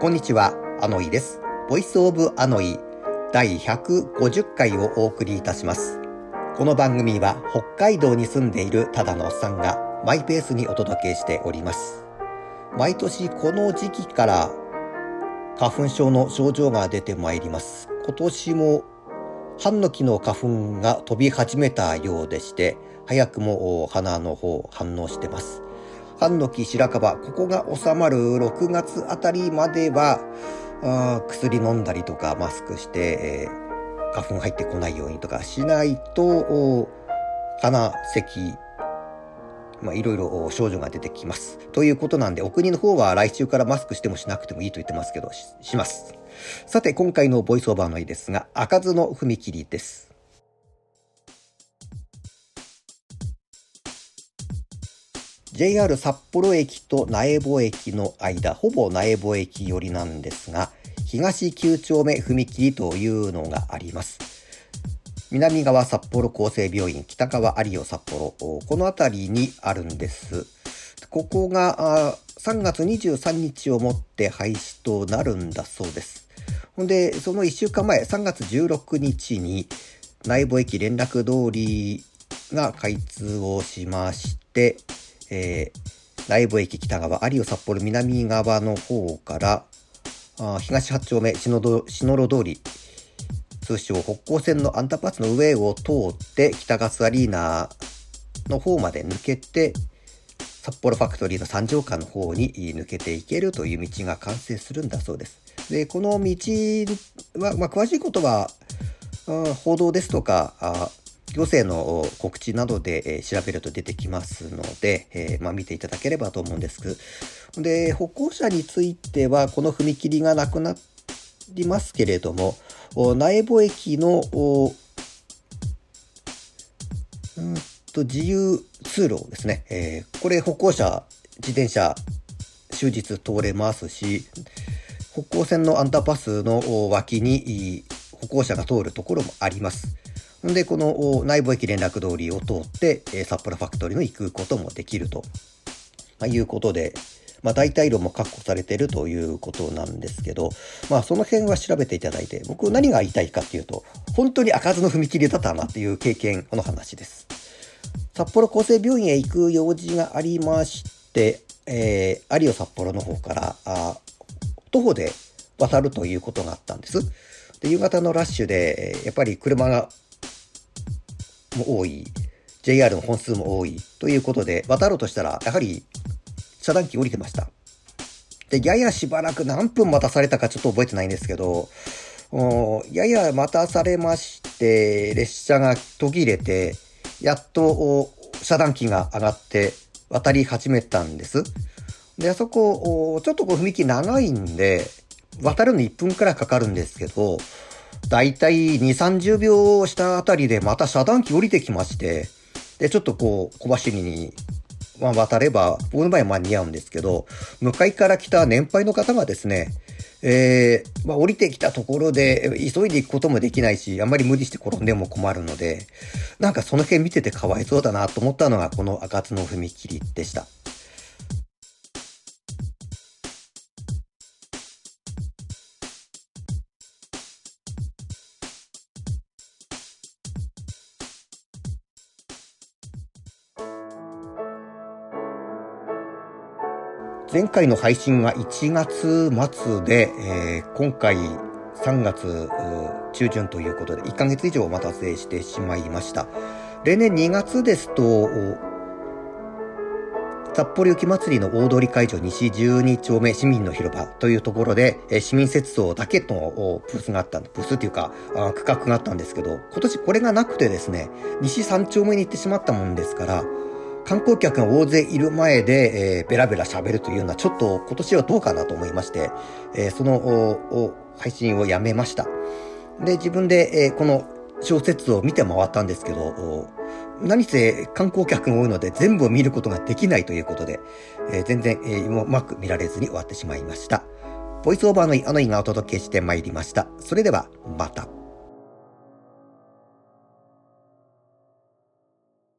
こんにちは、アノイです。ボイスオブアノイ第150回をお送りいたします。この番組は北海道に住んでいるただのおっさんがマイペースにお届けしております。毎年この時期から花粉症の症状が出てまいります。今年も半の木の花粉が飛び始めたようでして、早くも花の方反応してます。半の木白樺、ここが収まる6月あたりまでは、あ薬飲んだりとかマスクして、えー、花粉入ってこないようにとかしないと、鼻、咳、まあ、いろいろ症状が出てきます。ということなんで、お国の方は来週からマスクしてもしなくてもいいと言ってますけど、しします。さて、今回のボイスオーバーの絵ですが、開かずの踏切です。JR 札幌駅と苗穂駅の間、ほぼ苗穂駅寄りなんですが、東9丁目踏切というのがあります。南側札幌厚生病院、北側有尾札幌、この辺りにあるんです。ここが3月23日をもって廃止となるんだそうです。ほんで、その1週間前、3月16日に内部駅連絡通りが開通をしまして、えー、内部駅北側、有尾札幌南側の方から、あ東八丁目篠路通り、通称北港線のアンターパスの上を通って北ガスアリーナの方まで抜けて、札幌ファクトリーの三条間の方に抜けていけるという道が完成するんだそうです。で、この道は、まあ、詳しいことは、報道ですとか、行政の告知などで、え調べると出てきますので、え、まあ、見ていただければと思うんですけど。で、歩行者については、この踏切がなくなりますけれども、苗穂駅の、うんと自由通路ですね、え、これ歩行者、自転車、終日通れますし、歩行線のアンダーパスの脇に歩行者が通るところもあります。で、この内部駅連絡通りを通って、札幌ファクトリーの行くこともできると、ま、いうことで、まあ、大体路も確保されているということなんですけど、まあ、その辺は調べていただいて、僕何が言いたいかっていうと、本当に開かずの踏切だったなっていう経験の話です。札幌厚生病院へ行く用事がありまして、えー、有尾札幌の方からあ徒歩で渡るということがあったんです。で夕方のラッシュで、やっぱり車がも多い、JR の本数も多いということで、渡ろうとしたら、やはり遮断機降りてました。で、ややしばらく何分待たされたかちょっと覚えてないんですけど、やや待たされまして、列車が途切れて、やっと遮断機が上がって渡り始めたんです。で、あそこ、ちょっとこう踏切長いんで、渡るの1分くらいかかるんですけど、だいたい2、30秒したあたりでまた遮断機降りてきまして、で、ちょっとこう、小走りに、まあ、渡れば、僕の場合は間に合うんですけど、向かいから来た年配の方がですね、えー、まあ、降りてきたところで、急いで行くこともできないし、あんまり無理して転んでも困るので、なんかその辺見ててかわいそうだなと思ったのが、この赤津の踏切でした。前回の配信が1月末で、えー、今回3月中旬ということで、1ヶ月以上お待たせしてしまいました。例年2月ですと、札幌雪まつりの大通会場西12丁目市民の広場というところで、え市民雪像だけのブースがあった、ブースっていうかあ、区画があったんですけど、今年これがなくてですね、西3丁目に行ってしまったもんですから、観光客が大勢いる前で、えー、ベラベラ喋るというのはちょっと今年はどうかなと思いまして、えー、その配信をやめました。で、自分で、えー、この小説を見て回ったんですけど、何せ観光客が多いので全部を見ることができないということで、えー、全然、えー、うまく見られずに終わってしまいました。ボイスオーバーのあの意がお届けしてまいりました。それでは、また。